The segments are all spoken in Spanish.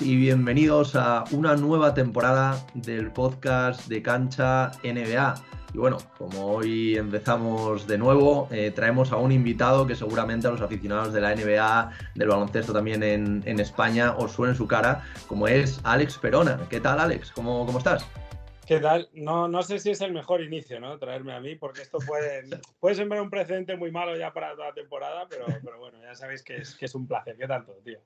y bienvenidos a una nueva temporada del podcast de Cancha NBA. Y bueno, como hoy empezamos de nuevo, eh, traemos a un invitado que seguramente a los aficionados de la NBA, del baloncesto también en, España, os suene su cara, como es Alex Perona. ¿Qué tal, Alex? ¿Cómo, cómo estás? ¿Qué tal? No, no sé si es el mejor inicio, ¿no? Traerme a mí, porque esto puede, puede sembrar un precedente muy malo ya para toda la temporada, pero, pero bueno, ya sabéis que es, que es un placer. ¿Qué tal todo, tío?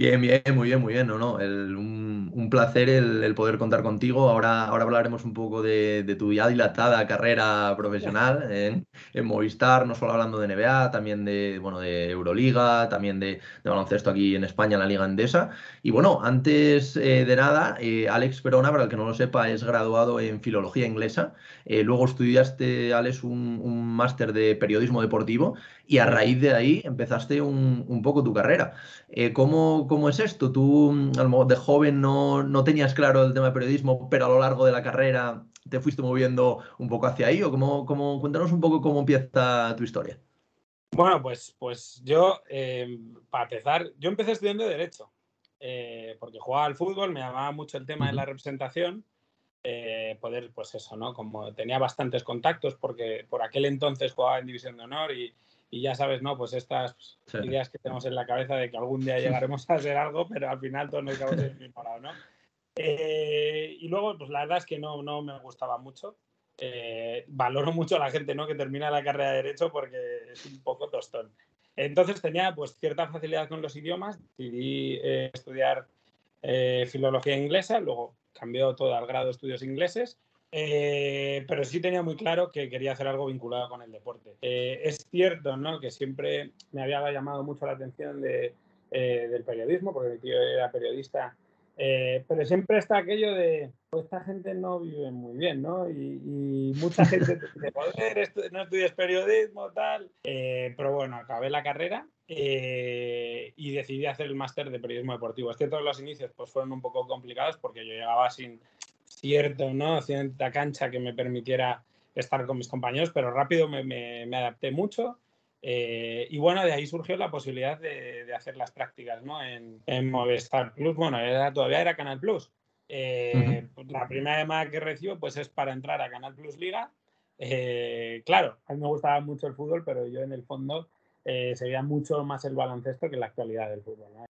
Bien, bien, muy bien, muy bien. No, no, un, placer el, poder contar contigo. Ahora, ahora hablaremos un poco de, tu ya dilatada carrera profesional en, Movistar, no solo hablando de NBA, también de, bueno, de Euroliga, también de, baloncesto aquí en España, en la Liga Endesa. Y bueno, antes eh, de nada, eh, Alex Perona, para el que no lo sepa, es graduado en Filología Inglesa. Eh, luego estudiaste, Alex, un, un máster de Periodismo Deportivo y a raíz de ahí empezaste un, un poco tu carrera. ¿cómo, ¿cómo es esto? Tú mm, de joven no, no, tenías claro el tema de periodismo, pero a lo largo de la carrera te fuiste moviendo un poco hacia ahí, o cómo, cómo cuéntanos un poco cómo empieza tu historia. Bueno, pues, pues yo, eh, para empezar, yo empecé estudiando Derecho, eh, porque jugaba al fútbol, me llamaba mucho el tema de la representación, eh, poder, pues eso, ¿no? Como tenía bastantes contactos, porque por aquel entonces jugaba en División de Honor y, y ya sabes, ¿no? Pues estas ideas que tenemos en la cabeza de que algún día llegaremos a ser algo, pero al final todos nos quedamos en el mismo lado, ¿no? Eh, y luego, pues la verdad es que no, no me gustaba mucho. Eh, valoro mucho a la gente ¿no? que termina la carrera de Derecho porque es un poco tostón. Entonces tenía pues cierta facilidad con los idiomas, decidí eh, estudiar filología inglesa, luego cambió todo al grado de estudios ingleses eh, pero sí tenía muy claro que quería hacer algo vinculado con el deporte. Eh, es cierto ¿no? que siempre me había llamado mucho la atención eh, del periodismo, porque mi tío era periodista, pero siempre está aquello de, pues esta gente no vive muy bien, ¿no? Y, mucha gente dice, joder, no estudias periodismo, tal. pero bueno, acabé la carrera y decidí hacer el máster de periodismo deportivo. Es cierto que los inicios pues, fueron un poco complicados porque yo llegaba sin cierto, ¿no? Cierta cancha que me permitiera estar con mis compañeros, pero rápido me, adapté mucho. Eh, y bueno, de ahí surgió la posibilidad de, hacer las prácticas ¿no? en, Movistar Plus. Bueno, todavía era Canal Plus. Eh, pues la primera llamada que recibo pues es para entrar a Canal Plus Liga. Eh, claro, a mí me gustaba mucho el fútbol, pero yo en el fondo seguía mucho más el baloncesto que la actualidad del fútbol. ¿no?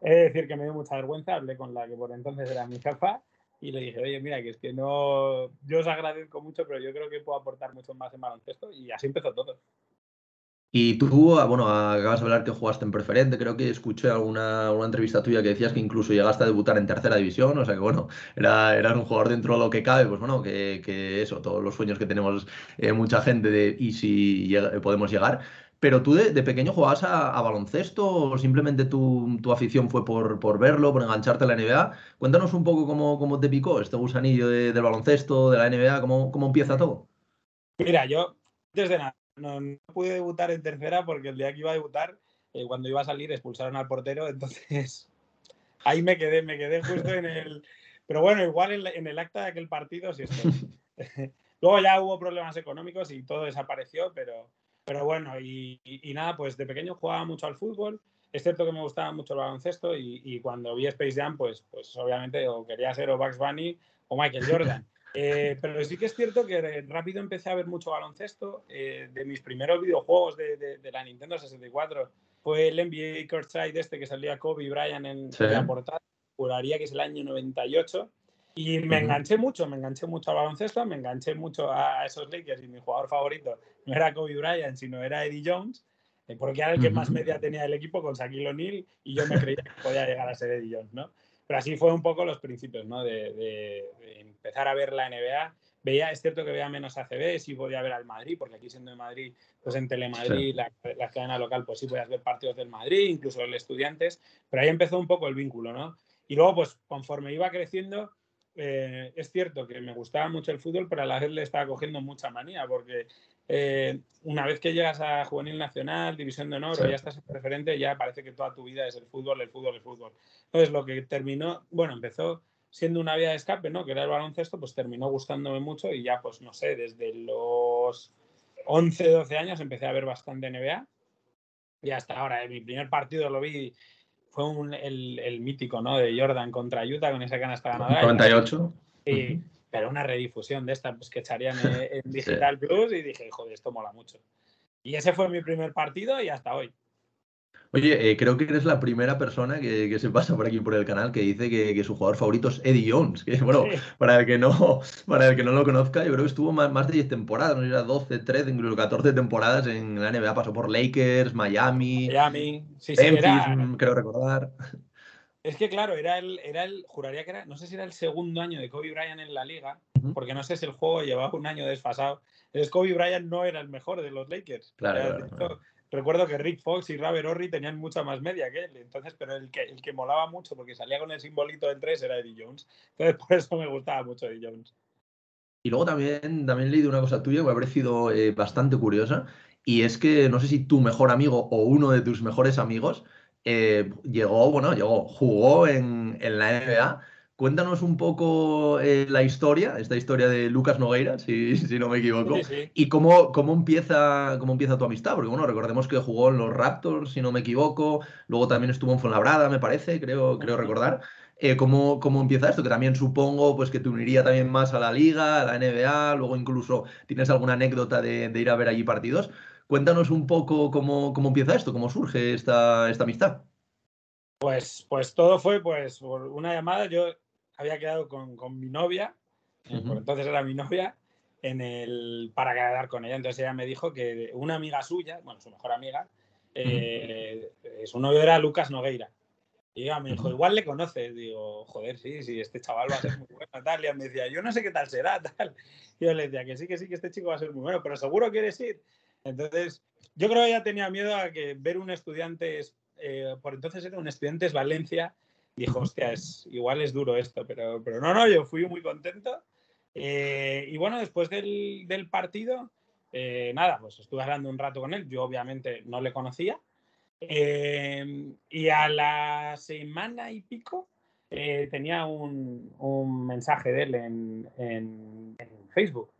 De decir que me dio mucha vergüenza, hablé con la que por entonces era mi jefa y le dije, oye, mira, que es que no, yo os agradezco mucho, pero yo creo que puedo aportar mucho más en baloncesto y así empezó todo. Y tú, ah, bueno, acabas de hablar que jugaste en preferente, creo que escuché alguna, una entrevista tuya que decías que incluso llegaste a debutar en tercera división, o sea que bueno, era, eras un jugador dentro de lo que cabe, pues bueno, que, que eso, todos los sueños que tenemos eh, mucha gente de y si podemos llegar. Pero tú de, pequeño jugabas a, baloncesto o simplemente tu, afición fue por, por, verlo, por engancharte a la NBA. Cuéntanos un poco cómo, cómo te picó este gusanillo de, del baloncesto, de la NBA, cómo, cómo empieza todo. Mira, yo desde nada no, pude debutar en tercera porque el día que iba a debutar, eh, cuando iba a salir, expulsaron al portero, entonces ahí me quedé, me quedé justo en el... Pero bueno, igual en, en el acta de aquel partido sí estoy. Luego ya hubo problemas económicos y todo desapareció, pero, pero bueno, y, nada, pues de pequeño jugaba mucho al fútbol. Es cierto que me gustaba mucho el baloncesto y, cuando vi Space Jam, pues, pues obviamente o quería ser o Bugs Bunny o Michael Jordan. Eh, pero sí que es cierto que rápido empecé a ver mucho baloncesto. Eh, de mis primeros videojuegos de, la Nintendo 64 fue el NBA Courtside este que salía Kobe Bryant en, en la portada. Juraría que es el año 98. Y me enganché mucho, me enganché mucho al baloncesto, me enganché mucho a esos Lakers y mi jugador favorito no era Kobe Bryant, sino era Eddie Jones, eh, porque era el que más media tenía el equipo con Shaquille O'Neal y yo me creía que podía llegar a ser Eddie Jones, ¿no? Pero así fue un poco los principios, ¿no? De, empezar a ver la NBA. Veía, es cierto que veía menos ACB, sí podía ver al Madrid, porque aquí siendo de Madrid, pues en Telemadrid, la, la cadena local, pues sí podías ver partidos del Madrid, incluso el Estudiantes, pero ahí empezó un poco el vínculo, ¿no? Y luego, pues conforme iba creciendo, eh, es cierto que me gustaba mucho el fútbol, pero a la vez le estaba cogiendo mucha manía, porque eh, una vez que llegas a Juvenil Nacional, División de Honor, o ya estás en preferente, ya parece que toda tu vida es el fútbol, el fútbol, el fútbol. Entonces, lo que terminó, bueno, empezó siendo una vía de escape, ¿no? Que era el baloncesto, pues terminó gustándome mucho y ya, pues no sé, desde los 11, 12 años empecé a ver bastante NBA y hasta ahora. mi primer partido lo vi fue un, el, el, mítico, ¿no? De Jordan contra Utah con esa canasta ganadora. 98. Sí, pero una redifusión de esta pues, que echarían en, Digital Plus y dije, joder, esto mola mucho. Y ese fue mi primer partido y hasta hoy. Oye, eh, creo que eres la primera persona que, se pasa por aquí por el canal que dice que, su jugador favorito es Eddie Jones. Que bueno, para, el que no, para el que no lo conozca, yo creo que estuvo más, más de 10 temporadas, no era 12, 13, incluso 14 temporadas en la NBA. Pasó por Lakers, Miami, Miami, sí, sí, creo recordar. Es que claro, era el, era el, juraría que era, no sé si era el segundo año de Kobe Bryant en la liga, porque no sé si el juego llevaba un año desfasado. Entonces Kobe Bryant no era el mejor de los Lakers. Claro, recuerdo que Rick Fox y Robert Horry tenían mucha más media que él, entonces, pero el que, el que molaba mucho porque salía con el simbolito del 3 era Eddie Jones. Entonces, por eso me gustaba mucho Eddie Jones. Y luego también, también leído una cosa tuya que me ha parecido eh, bastante curiosa, y es que no sé si tu mejor amigo o uno de tus mejores amigos eh, llegó, bueno, llegó, jugó en, en la NBA Cuéntanos un poco eh, la historia, esta historia de Lucas Nogueira, si, si no me equivoco, y cómo, cómo, empieza, cómo empieza tu amistad, porque bueno, recordemos que jugó en los Raptors, si no me equivoco, luego también estuvo en Fuenlabrada, me parece, creo, creo recordar. Eh, ¿cómo, ¿cómo, empieza esto? Que también supongo pues, que te uniría también más a la liga, a la NBA, luego incluso tienes alguna anécdota de, ir a ver allí partidos. Cuéntanos un poco cómo, cómo empieza esto, cómo surge esta, esta amistad. Pues, pues todo fue pues por una llamada. Yo había quedado con, con mi novia, por entonces era mi novia, en el, para quedar con ella. Entonces ella me dijo que una amiga suya, bueno, su mejor amiga, eh, su novio era Lucas Nogueira. Y ella me dijo, igual le conoces. Digo, joder, sí, sí, este chaval va a ser muy bueno, tal. Y me decía, yo no sé qué tal será, tal. Y yo le decía que sí, que sí, que este chico va a ser muy bueno, pero seguro quieres ir. Entonces, yo creo que ella tenía miedo a que ver un estudiante, eh, por entonces era un estudiante Valencia, dijo, hostia, es, igual es duro esto, pero, pero no, no, yo fui muy contento. Eh, y bueno, después del, partido, eh, nada, pues estuve hablando un rato con él, yo obviamente no le conocía. Y a la semana y pico tenía un, mensaje de él en, Facebook.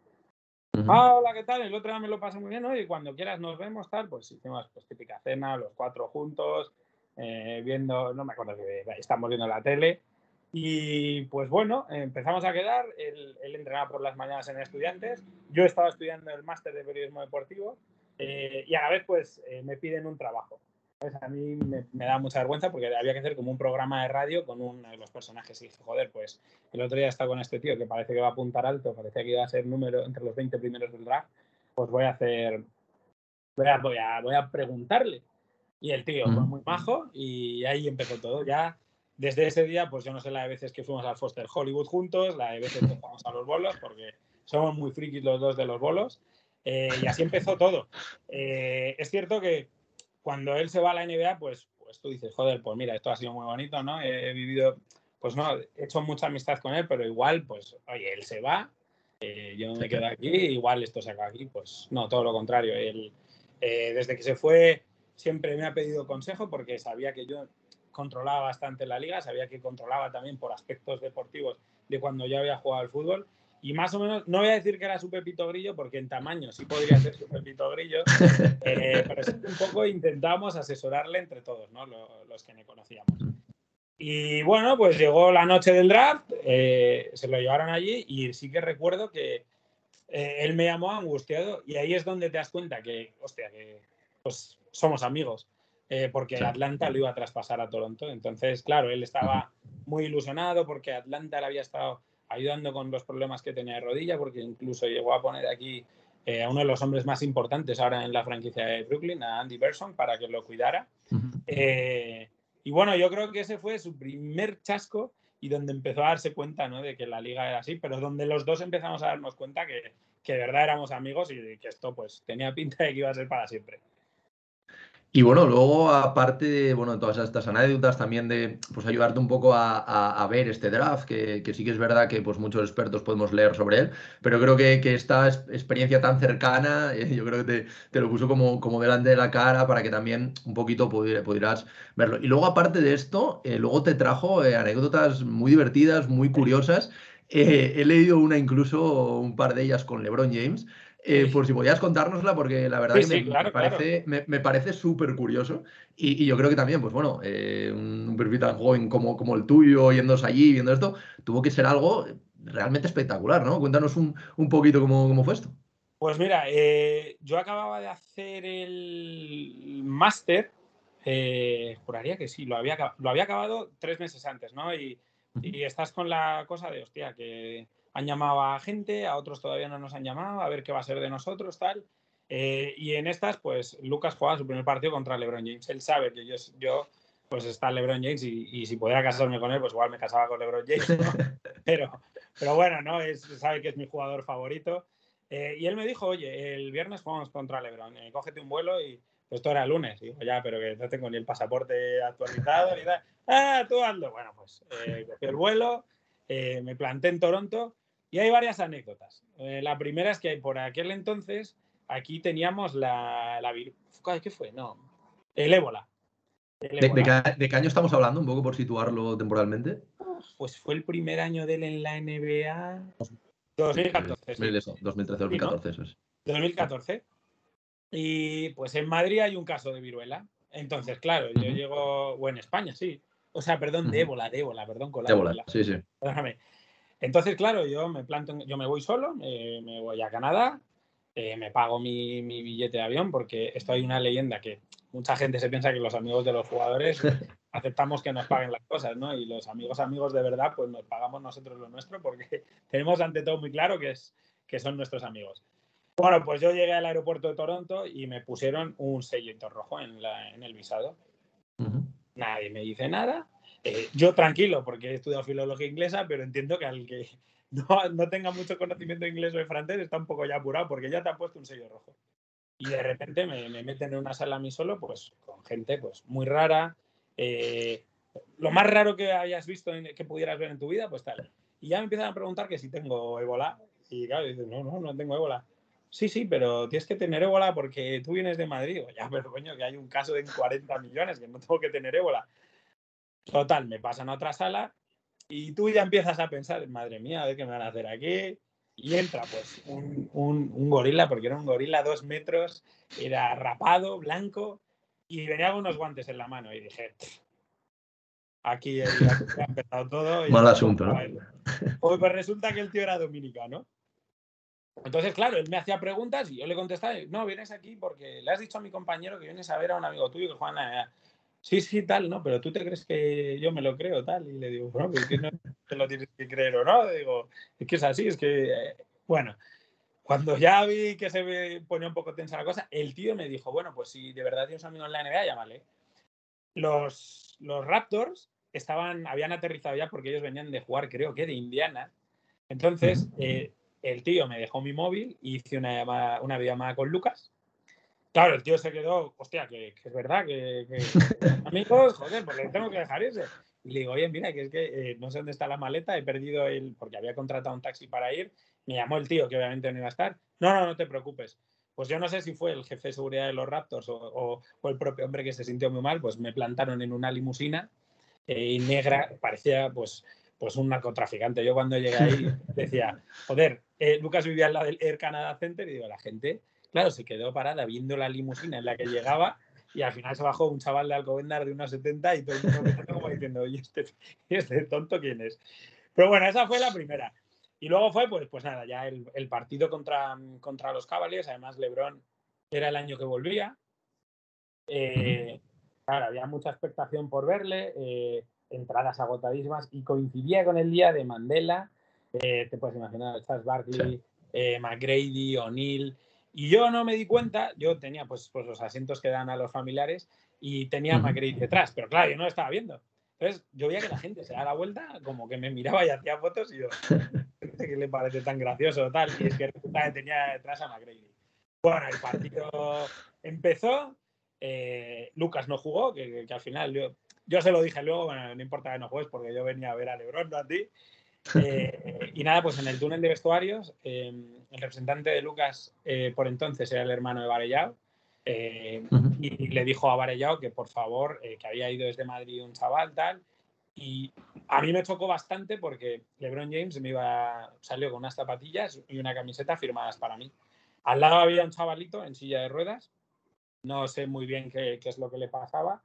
Ah, hola, ¿qué tal? El otro día me lo pasé muy bien, ¿no? Y cuando quieras nos vemos, tal, pues hicimos pues típica cena, los cuatro juntos, eh, viendo, no me acuerdo que estamos viendo la tele. Y pues bueno, empezamos a quedar. Él, entrenaba por las mañanas en estudiantes. Yo estaba estudiando el máster de periodismo deportivo eh, y a la vez pues eh, me piden un trabajo. Pues a mí me, da mucha vergüenza porque había que hacer como un programa de radio con uno de los personajes y dije, joder, pues el otro día estaba con este tío que parece que va a apuntar alto, parecía que iba a ser número entre los 20 primeros del draft, pues voy a hacer, voy a, voy a, voy a preguntarle. Y el tío fue muy majo y ahí empezó todo. Ya desde ese día, pues yo no sé la de veces que fuimos al Foster Hollywood juntos, la de veces que fuimos a los bolos, porque somos muy frikis los dos de los bolos. Eh, y así empezó todo. Eh, es cierto que cuando él se va a la NBA, pues, pues tú dices, joder, pues mira, esto ha sido muy bonito, ¿no? He, vivido, pues no, he hecho mucha amistad con él, pero igual, pues, oye, él se va, eh, yo me quedo aquí, igual esto se acaba aquí, pues no, todo lo contrario. Él, desde que se fue, siempre me ha pedido consejo porque sabía que yo controlaba bastante la liga, sabía que controlaba también por aspectos deportivos de cuando yo había jugado al fútbol. Y más o menos, no voy a decir que era su Pepito Grillo, porque en tamaño sí podría ser su Pepito Grillo, eh, pero un poco intentamos asesorarle entre todos, ¿no? los, que me conocíamos. Y bueno, pues llegó la noche del draft, eh, se lo llevaron allí y sí que recuerdo que eh, él me llamó angustiado y ahí es donde te das cuenta que, hostia, que pues somos amigos, eh, porque Atlanta lo iba a traspasar a Toronto. Entonces, claro, él estaba muy ilusionado porque Atlanta le había estado ayudando con los problemas que tenía de rodilla, porque incluso llegó a poner aquí eh, a uno de los hombres más importantes ahora en la franquicia de Brooklyn, a Andy Berson, para que lo cuidara. Eh, y bueno, yo creo que ese fue su primer chasco y donde empezó a darse cuenta ¿no? de que la liga era así, pero donde los dos empezamos a darnos cuenta que, que de verdad éramos amigos y que esto pues tenía pinta de que iba a ser para siempre. Y bueno, luego, aparte de bueno, todas estas anécdotas, también de pues, ayudarte un poco a, ver este draft, que, sí que es verdad que pues, muchos expertos podemos leer sobre él, pero creo que, esta experiencia tan cercana, eh, yo creo que te, lo puso como, como delante de la cara para que también un poquito pudieras verlo. Y luego, aparte de esto, eh, luego te trajo eh, anécdotas muy divertidas, muy curiosas. he leído una incluso, un par de ellas con LeBron James. Eh, por si podías contárnosla, porque la verdad que me, parece, me, parece súper curioso. Y, yo creo que también, pues bueno, eh, un, perfil tan joven como, como el tuyo, yéndose allí, viendo esto, tuvo que ser algo realmente espectacular, ¿no? Cuéntanos un, un poquito cómo, cómo, fue esto. Pues mira, eh, yo acababa de hacer el máster, juraría que sí, lo había, lo había acabado tres meses antes, ¿no? Y, y estás con la cosa de, hostia, que han llamado a gente, a otros todavía no nos han llamado, a ver qué va a ser de nosotros, tal. Eh, y en estas, pues Lucas juega su primer partido contra LeBron James. Él sabe que yo, yo pues está LeBron James y, si podía casarme con él, pues igual me casaba con LeBron James. pero, pero bueno, ¿no? Es, sabe que es mi jugador favorito. Eh, y él me dijo, oye, el viernes jugamos contra LeBron, eh, cógete un vuelo y pues esto era el lunes. Y digo, ya, pero que no tengo ni el pasaporte actualizado ni nada. Ah, tú ando. Bueno, pues cogí el vuelo, me planté en Toronto y hay varias anécdotas. Eh, la primera es que por aquel entonces aquí teníamos la, la ¿Qué fue? No. El ébola. ¿De, qué, año estamos hablando? Un poco por situarlo temporalmente. Pues fue el primer año de él en la NBA. 2014. 2013, 2014, eso es. 2014. Y pues en Madrid hay un caso de viruela. Entonces, claro, yo llego, o en España, sí. O sea, perdón, de ébola, de ébola, perdón, con la ébola. Sí, sí. Déjame. Entonces, claro, yo me planto, yo me voy solo, me voy a Canadá, eh, me pago mi, billete de avión, porque esto hay una leyenda que mucha gente se piensa que los amigos de los jugadores aceptamos que nos paguen las cosas, ¿no? Y los amigos amigos de verdad, pues nos pagamos nosotros lo nuestro, porque tenemos ante todo muy claro que, es, que son nuestros amigos. Bueno, pues yo llegué al aeropuerto de Toronto y me pusieron un sellito rojo en, el visado. Nadie me dice nada. Eh, yo tranquilo, porque he estudiado filología inglesa, pero entiendo que al que no, tenga mucho conocimiento de inglés o de francés está un poco ya apurado, porque ya te ha puesto un sello rojo. Y de repente me, meten en una sala a mí solo, pues con gente pues muy rara. Eh, lo más raro que hayas visto, que pudieras ver en tu vida, pues tal. Y ya me empiezan a preguntar que si tengo ébola. Y claro, dices, no, no, no tengo ébola. Sí, sí, pero tienes que tener ébola porque tú vienes de Madrid. ya, pero coño, que hay un caso de 40 millones, que no tengo que tener ébola. Total, me pasan a otra sala y tú ya empiezas a pensar, madre mía, a ver qué me van a hacer aquí. Y entra pues un, gorila, porque era un gorila dos metros, era rapado, blanco, y venía con unos guantes en la mano. Y dije, aquí ha empezado todo. Mal asunto, ¿no? Pues, pues resulta que el tío era dominicano. Entonces, claro, él me hacía preguntas y yo le contestaba, no, vienes aquí porque le has dicho a mi compañero que vienes a ver a un amigo tuyo que juega sí, sí, tal, ¿no? Pero tú te crees que yo me lo creo, tal. Y le digo, bueno, pues que no te lo tienes que creer o no. Digo, es que es así, es que, eh, bueno, cuando ya vi que se ponía un poco tensa la cosa, el tío me dijo, bueno, pues si de verdad tienes amigos en la NBA, llámale. Los, los Raptors estaban, habían aterrizado ya porque ellos venían de jugar, creo que de Indiana. Entonces, eh, el tío me dejó mi móvil y hice una, llamada, una videollamada con Lucas Claro, el tío se quedó, hostia, que, es verdad, que, amigos, joder, porque tengo que dejar ese. Y le digo, oye, mira, que es que eh, no sé dónde está la maleta, he perdido el, porque había contratado un taxi para ir, me llamó el tío, que obviamente no iba a estar. No, no, no te preocupes. Pues yo no sé si fue el jefe de seguridad de los Raptors o, el propio hombre que se sintió muy mal, pues me plantaron en una limusina eh, negra, parecía pues, pues un narcotraficante. Yo cuando llegué ahí decía, joder, eh, Lucas vivía al lado del Air Canada Center y digo, la gente Claro, se quedó parada viendo la limusina en la que llegaba y al final se bajó un chaval de Alcobendas de unos 70 y todo el mundo como diciendo, oye, este, este, tonto quién es? Pero bueno, esa fue la primera. Y luego fue, pues, pues nada, ya el, partido contra, contra los Cavaliers, además Lebron era el año que volvía. Eh, claro, había mucha expectación por verle, eh, entradas agotadísimas y coincidía con el día de Mandela, eh, te puedes imaginar, Charles Barkley, McGrady, O'Neill, y yo no me di cuenta, yo tenía pues, pues los asientos que dan a los familiares y tenía a McGrady detrás, pero claro, yo no lo estaba viendo. Entonces yo veía que la gente se da la vuelta, como que me miraba y hacía fotos y yo, ¿qué le parece tan gracioso tal? Y es que tenía detrás a McGrady. Bueno, el partido empezó, eh, Lucas no jugó, que, al final yo, yo, se lo dije luego, bueno, no importa que no juegues porque yo venía a ver a Lebron, no a ti. Eh, y nada, pues en el túnel de vestuarios, em, el representante de Lucas eh, por entonces era el hermano de Varellao. Eh, y le dijo a Varellao que por favor, que había ido desde Madrid un chaval, tal. Y a mí me chocó bastante porque LeBron James me iba, salió con unas zapatillas y una camiseta firmadas para mí. Al lado había un chavalito en silla de ruedas. No sé muy bien qué, es lo que le pasaba,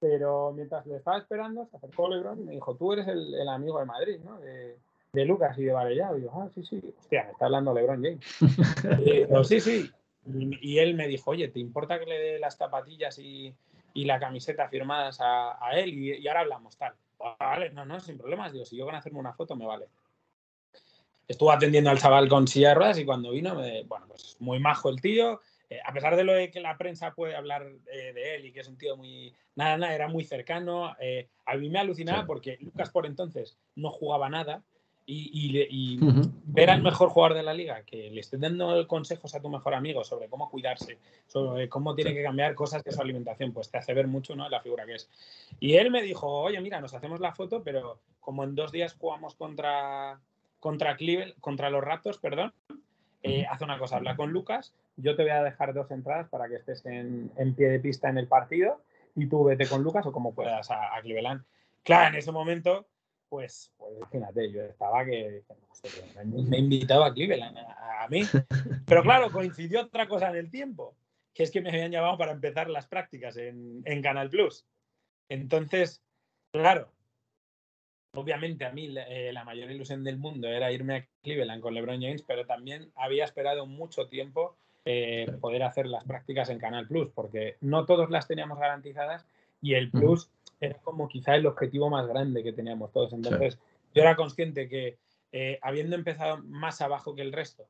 pero mientras le estaba esperando, se acercó Lebron y me dijo, tú eres el, amigo de Madrid, ¿no? De, Lucas y de Varellado. Y yo, ah, sí, sí. Hostia, me está hablando Lebron James. y sí, sí. Y, él me dijo, oye, ¿te importa que le dé las zapatillas y, la camiseta firmadas a, él? Y, ahora hablamos, tal. Vale, no, no, sin problemas. Digo, si yo van a hacerme una foto, me vale estuvo atendiendo al chaval con silla de ruedas y cuando vino, bueno, pues muy majo el tío. Eh, a pesar de lo de que la prensa puede hablar eh, de él y que es un tío muy. Nada, nada, era muy cercano. Eh, a mí me alucinaba porque Lucas por entonces no jugaba nada y, ver al mejor jugador de la liga que le esté dando consejos a tu mejor amigo sobre cómo cuidarse, sobre cómo tiene que cambiar cosas de su alimentación, pues te hace ver mucho ¿no? la figura que es. Y él me dijo, oye, mira, nos hacemos la foto, pero como en dos días jugamos contra, contra, contra los Raptors, perdón, eh, hace una cosa, habla con Lucas, yo te voy a dejar dos entradas para que estés en, pie de pista en el partido y tú vete con Lucas o como puedas a, Cleveland. Claro, en ese momento, pues, pues imagínate, yo estaba que, me invitaba a Cleveland, a, mí. Pero claro, coincidió otra cosa en el tiempo, que es que me habían llamado para empezar las prácticas en, en Canal Plus. Entonces, claro, obviamente a mí eh, la mayor ilusión del mundo era irme a Cleveland con LeBron James, pero también había esperado mucho tiempo eh, poder hacer las prácticas en Canal Plus, porque no todos las teníamos garantizadas y el Plus era como quizá el objetivo más grande que teníamos todos. Entonces, yo era consciente que eh, habiendo empezado más abajo que el resto,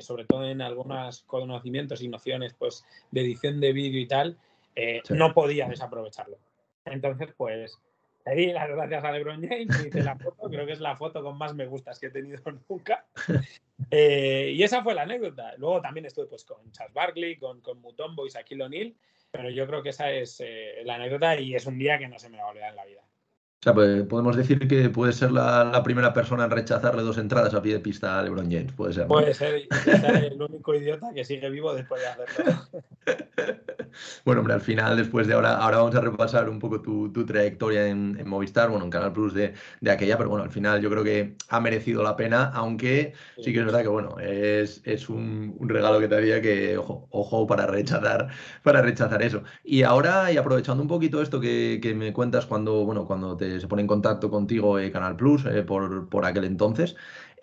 sobre todo en algunos conocimientos y nociones pues, de edición de vídeo y tal, no podía desaprovecharlo. Entonces, pues le di las gracias a LeBron James, hice la foto, creo que es la foto con más me gustas que he tenido nunca. Eh, y esa fue la anécdota. Luego también estuve pues, con Charles Barkley, con, con Mutombo y Shaquille O'Neal, pero yo creo que esa es eh, la anécdota y es un día que no se me va a olvidar en la vida. O sea, pues, podemos decir que puede ser la, primera persona en rechazarle dos entradas a pie de pista a LeBron James, puede ser. Puede ser, el único idiota que sigue vivo después de hacerlo. bueno, hombre, al final, después de ahora, ahora vamos a repasar un poco tu, trayectoria en, Movistar, bueno, en Canal Plus de, aquella, pero bueno, al final yo creo que ha merecido la pena, aunque sí, que es verdad que, bueno, es, un, regalo que te había que, ojo, ojo para rechazar, para rechazar eso. Y ahora, y aprovechando un poquito esto que, que me cuentas cuando, bueno, cuando te se pone en contacto contigo eh, Canal Plus eh, por, por, aquel entonces.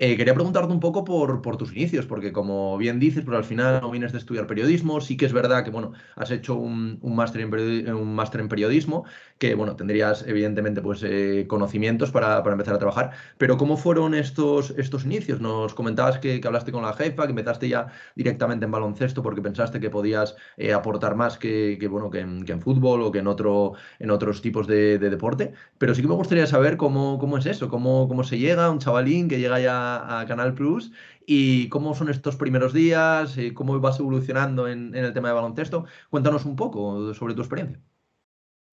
Eh, quería preguntarte un poco por, por, tus inicios, porque como bien dices, pero al final no vienes de estudiar periodismo, sí que es verdad que bueno, has hecho un, un máster en, un máster en periodismo, que bueno, tendrías evidentemente pues eh, conocimientos para, para, empezar a trabajar, pero ¿cómo fueron estos, estos inicios? Nos comentabas que, que hablaste con la jefa, que empezaste ya directamente en baloncesto porque pensaste que podías eh, aportar más que, que bueno, que en, que en, fútbol o que en, otro, en otros tipos de, de, deporte, pero sí que me gustaría saber cómo, cómo es eso, cómo, cómo se llega, un chavalín que llega ya a, Canal Plus y cómo son estos primeros días, y cómo vas evolucionando en, el tema de baloncesto. Cuéntanos un poco sobre tu experiencia.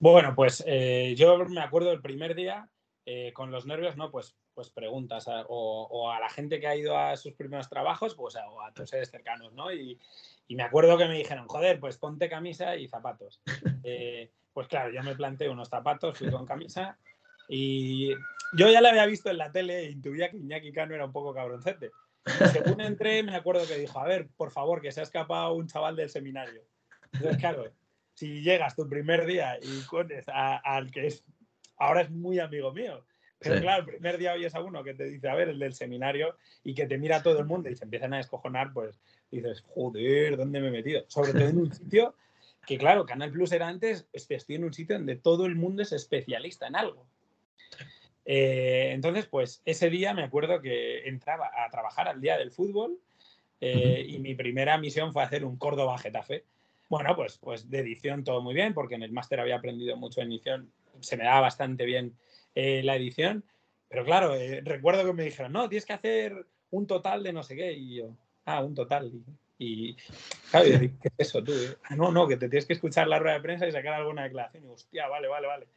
Bueno, pues eh, yo me acuerdo el primer día eh, con los nervios, ¿no? Pues, pues preguntas o, a la gente que ha ido a sus primeros trabajos, pues o a tus seres cercanos, ¿no? Y, me acuerdo que me dijeron, joder, pues ponte camisa y zapatos. Eh, pues claro, yo me planté unos zapatos, fui con camisa y yo ya la había visto en la tele e intuía que Iñaki Cano era un poco cabroncete. según entré, me acuerdo que dijo, a ver, por favor, que se ha escapado un chaval del seminario. Entonces, claro, si llegas tu primer día y pones al que es, ahora es muy amigo mío, pero claro, el primer día oyes a uno que te dice, a ver, el del seminario, y que te mira todo el mundo y se empiezan a descojonar, pues dices, joder, ¿dónde me he metido? Sobre todo en un sitio que, claro, Canal Plus era antes, estoy en un sitio donde todo el mundo es especialista en algo. Eh, entonces, pues ese día me acuerdo que entraba a trabajar al día del fútbol eh, y mi primera misión fue hacer un Córdoba Getafe. Bueno, pues, pues de edición todo muy bien, porque en el máster había aprendido mucho en edición, se me daba bastante bien eh, la edición, pero claro, recuerdo que me dijeron, no, tienes que hacer un total de no sé qué, y yo, ah, un total. Y, claro, ¿qué es eso tú? Ah, no, no, que te tienes que escuchar la rueda de prensa y sacar alguna declaración. Y hostia, vale, vale, vale.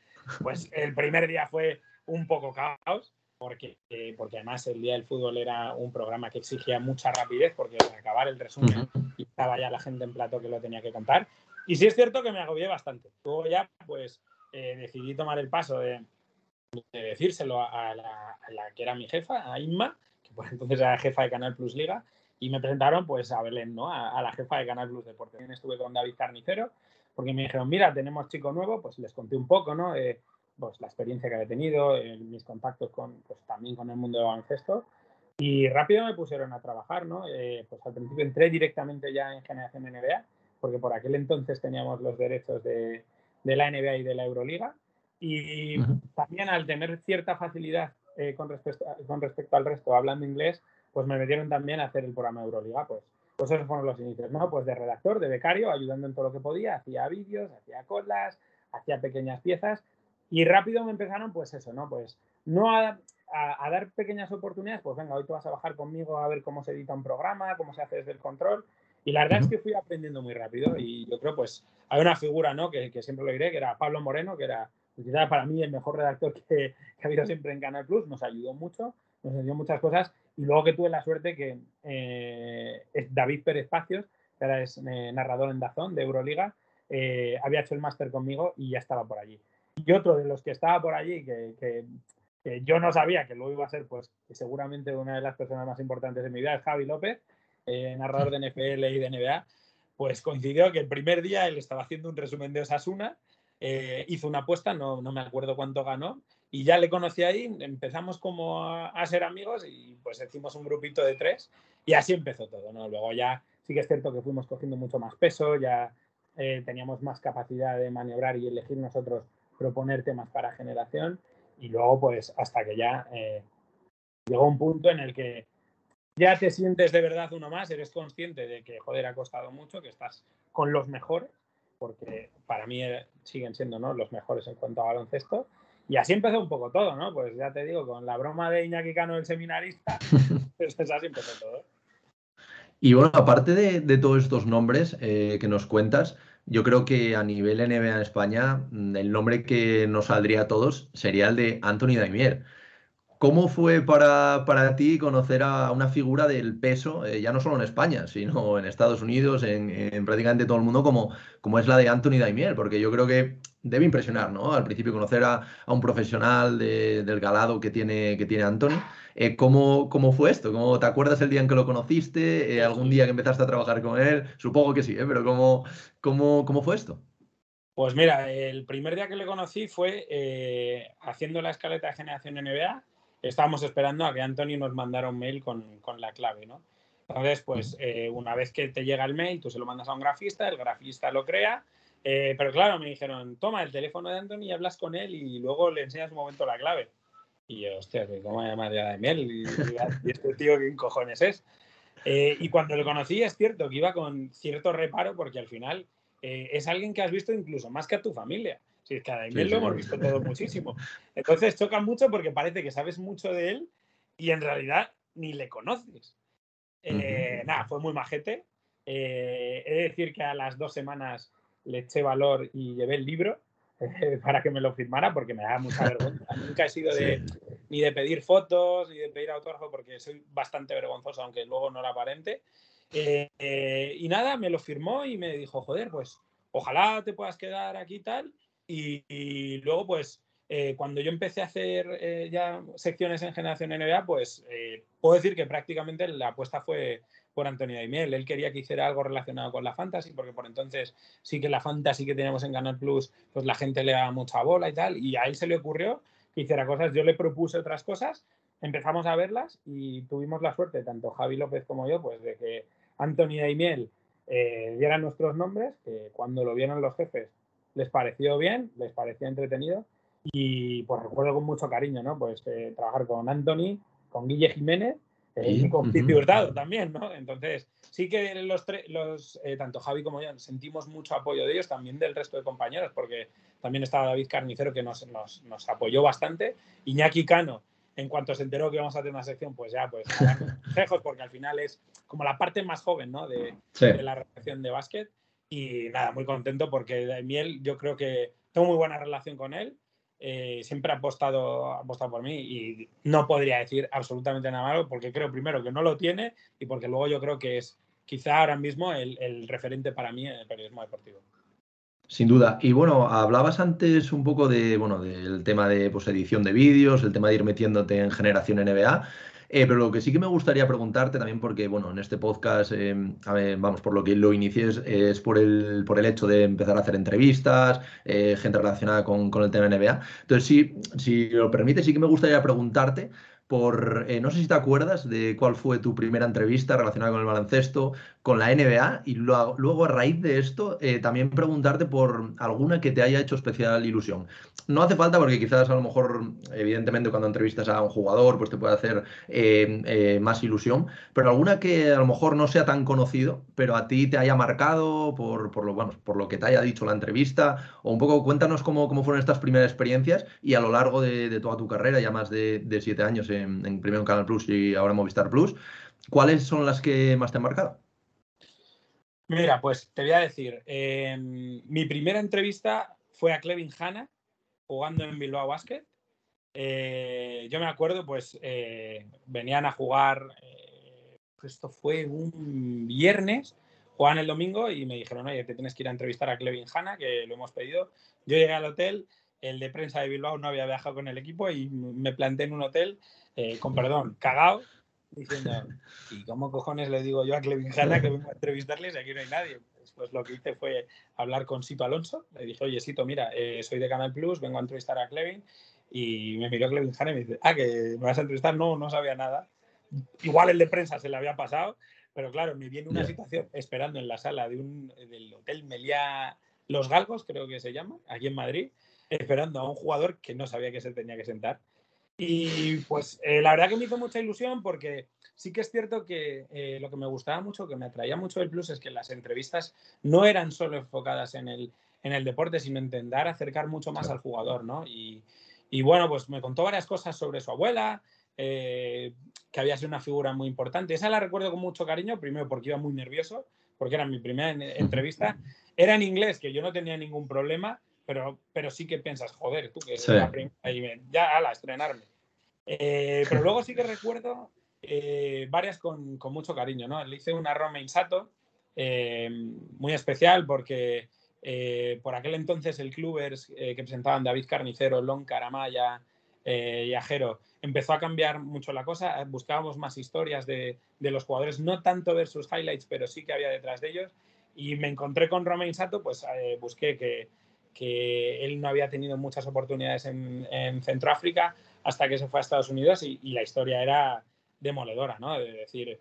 Pues el primer día fue un poco caos, porque, eh, porque además el Día del Fútbol era un programa que exigía mucha rapidez, porque para acabar el resumen y estaba ya la gente en plato que lo tenía que contar. Y sí es cierto que me agobié bastante. Luego ya, pues, eh, decidí tomar el paso de, decírselo a la, que era mi jefa, a Inma, que por entonces era jefa de Canal Plus Liga, y me presentaron pues a Belén, ¿no? A, la jefa de Canal Plus Deporte. También estuve con David Carnicero, porque me dijeron, mira, tenemos chico nuevo, pues les conté un poco, ¿no? Pues la experiencia que había tenido, mis contactos con, pues también con el mundo del baloncesto. Y rápido me pusieron a trabajar, ¿no? Eh, pues al principio entré directamente ya en Generación NBA, porque por aquel entonces teníamos los derechos de, de la NBA y de la Euroliga. Y también al tener cierta facilidad eh, con, respecto, con respecto al resto hablando inglés, pues me metieron también a hacer el programa Euroliga, pues, pues esos fueron los inicios, ¿no? Pues de redactor, de becario, ayudando en todo lo que podía, hacía vídeos, hacía colas, hacía pequeñas piezas y rápido me empezaron, pues eso, ¿no? Pues no a, a, dar pequeñas oportunidades, pues venga, hoy tú vas a bajar conmigo a ver cómo se edita un programa, cómo se hace desde el control. Y la verdad es que fui aprendiendo muy rápido y yo creo, pues, hay una figura, ¿no? Que, que siempre lo diré, que era Pablo Moreno, que era quizás para mí el mejor redactor que, que, ha habido siempre en Canal Plus, nos ayudó mucho nos enseñó muchas cosas. Y luego que tuve la suerte que eh, David Pérez Pacios, que ahora es eh, narrador en Dazón de Euroliga, eh, había hecho el máster conmigo y ya estaba por allí. Y otro de los que estaba por allí, que, que, yo no sabía que luego iba a ser, pues seguramente una de las personas más importantes de mi vida, es Javi López, narrador de NFL y de NBA. Pues coincidió que el primer día él estaba haciendo un resumen de Osasuna, hizo una apuesta, no, no me acuerdo cuánto ganó, y ya le conocí ahí, empezamos como a, ser amigos y pues hicimos un grupito de tres y así empezó todo, ¿no? Luego ya sí que es cierto que fuimos cogiendo mucho más peso, ya eh, teníamos más capacidad de maniobrar y elegir nosotros proponer temas para generación y luego pues hasta que ya eh, llegó un punto en el que ya te sientes de verdad uno más, eres consciente de que, joder, ha costado mucho, que estás con los mejores, porque para mí eh, siguen siendo ¿no? los mejores en cuanto a baloncesto, y así empezó un poco todo, ¿no? Pues ya te digo, con la broma de Iñaki Cano, el seminarista, pues así empezó todo. Y bueno, aparte de, todos estos nombres eh, que nos cuentas, yo creo que a nivel NBA en España, mm, el nombre que nos saldría a todos sería el de Anthony Daimier. ¿Cómo fue para, para, ti conocer a una figura del peso, eh, ya no solo en España, sino en Estados Unidos, en, prácticamente todo el mundo, como, como, es la de Anthony Daimiel? Porque yo creo que debe impresionar, ¿no? Al principio conocer a, un profesional del galado que tiene, que tiene Anthony. Eh, ¿cómo, ¿cómo, fue esto? ¿Cómo, ¿Te acuerdas el día en que lo conociste? Eh, ¿Algún día que empezaste a trabajar con él? Supongo que sí, pero ¿cómo, cómo, cómo fue esto? Pues mira, el primer día que le conocí fue haciendo la escaleta de generación NBA estábamos esperando a que Anthony nos mandara un mail con, con la clave, ¿no? Entonces, pues eh, una vez que te llega el mail, tú se lo mandas a un grafista, el grafista lo crea, eh, pero claro, me dijeron, toma el teléfono de Anthony y hablas con él y luego le enseñas un momento la clave. Y yo, hostia, ¿cómo llamaría de miel? Y, y, este tío, ¿qué cojones es? Eh, y cuando lo conocí, es cierto que iba con cierto reparo porque al final es alguien que has visto incluso más que a tu familia. Si es que a lo hemos visto todo muchísimo. Entonces choca mucho porque parece que sabes mucho de él y en realidad ni le conoces. Eh, nada, fue muy majete. Eh, he de decir que a las dos semanas le eché valor y llevé el libro eh, para que me lo firmara porque me da mucha vergüenza. Nunca he sido de, ni de pedir fotos ni de pedir autógrafo porque soy bastante vergonzoso, aunque luego no lo aparente. y nada, me lo firmó y me dijo, joder, pues ojalá te puedas quedar aquí y tal. Y, luego, pues, eh, cuando yo empecé a hacer eh, ya secciones en Generación NBA, pues eh, puedo decir que prácticamente la apuesta fue por Antonio Daimiel. Él quería que hiciera algo relacionado con la fantasy, porque por entonces sí que la fantasy que teníamos en Canal Plus, pues la gente le daba mucha bola y tal, y a él se le ocurrió que hiciera cosas. Yo le propuse otras cosas, empezamos a verlas y tuvimos la suerte, tanto Javi López como yo, pues de que Antonio Daimiel eh, dieran nuestros nombres, que cuando lo vieron los jefes les pareció bien, les pareció entretenido y pues recuerdo con mucho cariño, ¿no? Pues eh, trabajar con Anthony, con Guille Jiménez eh, y con Pipi Hurtado también, ¿no? Entonces, sí que los tres, los, eh, tanto Javi como yo, sentimos mucho apoyo de ellos, también del resto de compañeros, porque también estaba David Carnicero que nos, nos, nos apoyó bastante, Iñaki Cano, en cuanto se enteró que íbamos a tener una sección, pues ya, pues, consejos, porque al final es como la parte más joven, ¿no? De, de la redacción de básquet. Y nada, muy contento porque Miel, yo creo que tengo muy buena relación con él. Eh, siempre ha apostado, apostado por mí y no podría decir absolutamente nada malo porque creo primero que no lo tiene y porque luego yo creo que es quizá ahora mismo el, el referente para mí en el periodismo deportivo. Sin duda. Y bueno, hablabas antes un poco de, bueno, del tema de pues, edición de vídeos, el tema de ir metiéndote en generación NBA. Eh, pero lo que sí que me gustaría preguntarte también, porque bueno, en este podcast, eh, vamos, por lo que lo inicié es, por, el, por el hecho de empezar a hacer entrevistas, gente relacionada con, con, el tema NBA. Entonces, sí, si lo permite, sí que me gustaría preguntarte por, eh, no sé si te acuerdas de cuál fue tu primera entrevista relacionada con el baloncesto, con la NBA, y luego, a raíz de esto eh, también preguntarte por alguna que te haya hecho especial ilusión. No hace falta porque quizás a lo mejor, evidentemente, cuando entrevistas a un jugador, pues te puede hacer eh, más ilusión, pero alguna que a lo mejor no sea tan conocido, pero a ti te haya marcado por, por lo, bueno, por lo que te haya dicho la entrevista, o un poco cuéntanos cómo, cómo fueron estas primeras experiencias y a lo largo de, toda tu carrera, ya más de, de siete años en, primero en Canal Plus y ahora en Movistar Plus. ¿Cuáles son las que más te han marcado? Mira, pues te voy a decir, em, mi primera entrevista fue a Clevin Hanna jugando en Bilbao Basket. Eh, yo me acuerdo, pues eh, venían a jugar, eh, esto fue un viernes, jugaban el domingo y me dijeron, oye, te tienes que ir a entrevistar a Clevin Hanna, que lo hemos pedido. Yo llegué al hotel, el de prensa de Bilbao no había viajado con el equipo y me planté en un hotel eh, con perdón, cagado, diciendo, ¿y cómo cojones le digo yo a Clevin Hanna que vengo a entrevistarles y aquí no hay nadie? Después lo que hice fue hablar con Sito Alonso, le dije, oye Sito, mira, eh, soy de Canal Plus, vengo a entrevistar a Clevin y me miró Clevin Hanna y me dice, ah, que me vas a entrevistar, no, no sabía nada. Igual el de prensa se le había pasado, pero claro, me viene una situación esperando en la sala de un, del Hotel Meliá Los Galgos, creo que se llama, aquí en Madrid, esperando a un jugador que no sabía que se tenía que sentar y pues eh, la verdad que me hizo mucha ilusión porque sí que es cierto que eh, lo que me gustaba mucho, que me atraía mucho del plus es que las entrevistas no eran solo enfocadas en el, en el deporte, sino intentar acercar mucho más al jugador, ¿no? Y, y, bueno, pues me contó varias cosas sobre su abuela, eh, que había sido una figura muy importante. Esa la recuerdo con mucho cariño, primero porque iba muy nervioso, porque era mi primera entrevista. Era en inglés, que yo no tenía ningún problema, pero, pero sí que piensas, joder, tú que sí. la primera, ya, ala, estrenarme. Eh, pero luego sí que recuerdo eh, varias con, con, mucho cariño, ¿no? Le hice una Roma Insato, eh, muy especial porque por aquel entonces el Clubers que presentaban David Carnicero, Lon Caramaya y Ajero empezó a cambiar mucho la cosa. Buscábamos más historias de, de, los jugadores, no tanto ver sus highlights, pero sí que había detrás de ellos. Y me encontré con Roma Insato, pues busqué que, que él no había tenido muchas oportunidades en, en Centroáfrica hasta que se fue a Estados Unidos y, la historia era demoledora, ¿no? De decir,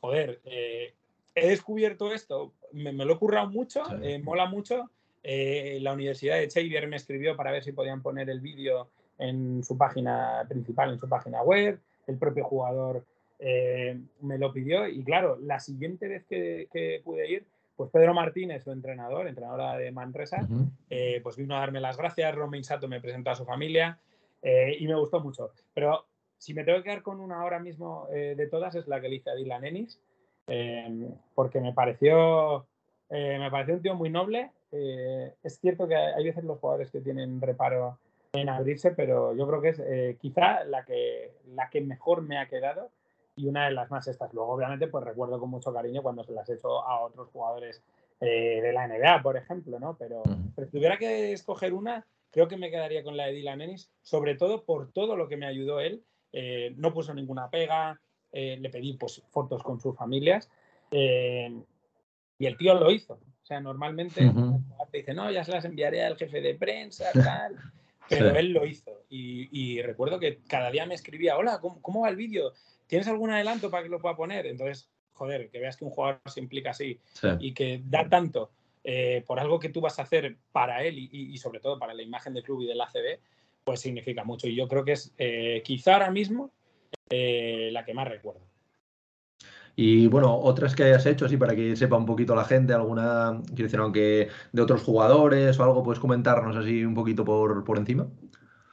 joder, eh, he descubierto esto, me, lo he currado mucho, eh, mola mucho. Eh, la Universidad de Xavier me escribió para ver si podían poner el vídeo en su página principal, en su página web. El propio jugador me lo pidió y claro, la siguiente vez que, pude ir, pues Pedro Martínez, su entrenador, entrenadora de Manresa, pues vino a darme las gracias. Romain Sato me presentó a su familia. Eh, y me gustó mucho. Pero si me tengo que quedar con una ahora mismo eh, de todas, es la que le hice a Dylan Ennis, eh, porque me pareció, me pareció un tío muy noble. es cierto que hay veces los jugadores que tienen reparo en abrirse, pero yo creo que es quizá la que, la que mejor me ha quedado y una de las más estas. Luego, obviamente, pues recuerdo con mucho cariño cuando se las he hecho a otros jugadores de la NBA, por ejemplo, ¿no? Pero, pero si tuviera que escoger una, creo que me quedaría con la de Dylan Ennis, sobre todo por todo lo que me ayudó él. Eh, no puso ninguna pega, eh, le pedí pues, fotos con sus familias eh, y el tío lo hizo. O sea, normalmente te dice, no, ya se las enviaré al jefe de prensa, tal. Pero él lo hizo. Y, recuerdo que cada día me escribía, hola, ¿cómo, va el vídeo? ¿Tienes algún adelanto para que lo pueda poner? Entonces, joder, que veas que un jugador se implica así y que da tanto eh, por algo que tú vas a hacer para él y, sobre todo para la imagen del club y del ACB, pues significa mucho. Y yo creo que es eh, quizá ahora mismo eh, la que más recuerdo. Y bueno, otras que hayas hecho, así para que sepa un poquito la gente, alguna, quiero decir, aunque de otros jugadores o algo, puedes comentarnos así un poquito por, por encima.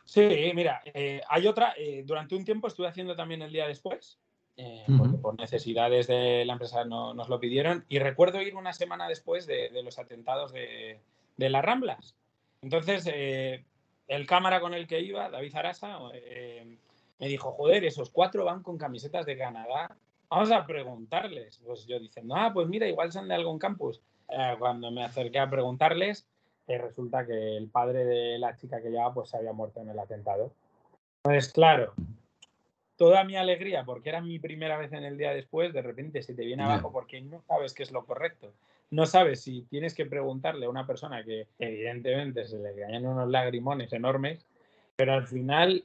Sí, mira, hay otra, durante un tiempo estuve haciendo también el día después, eh, porque por necesidades de la empresa no, nos lo pidieron. Y recuerdo ir una semana después de, los atentados de, las Ramblas. Entonces, eh, el cámara con el que iba, David Arasa, eh, me dijo, joder, esos cuatro van con camisetas de Canadá. Vamos a preguntarles. Pues yo diciendo, ah, pues mira, igual son de algún campus. cuando me acerqué a preguntarles, resulta que el padre de la chica que llevaba pues se había muerto en el atentado. Entonces, claro, toda mi alegría, porque era mi primera vez en el día después, de repente se te viene abajo porque no sabes qué es lo correcto. No sabes si tienes que preguntarle a una persona que evidentemente se le caían unos lagrimones enormes, pero al final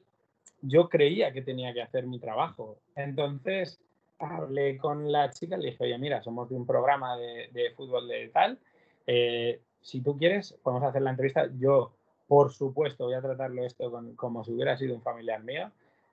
yo creía que tenía que hacer mi trabajo. Entonces hablé con la chica, le dije, oye, mira, somos de un programa de, fútbol de tal, eh, si tú quieres, podemos hacer la entrevista. Yo, por supuesto, voy a tratarlo esto como si hubiera sido un familiar mío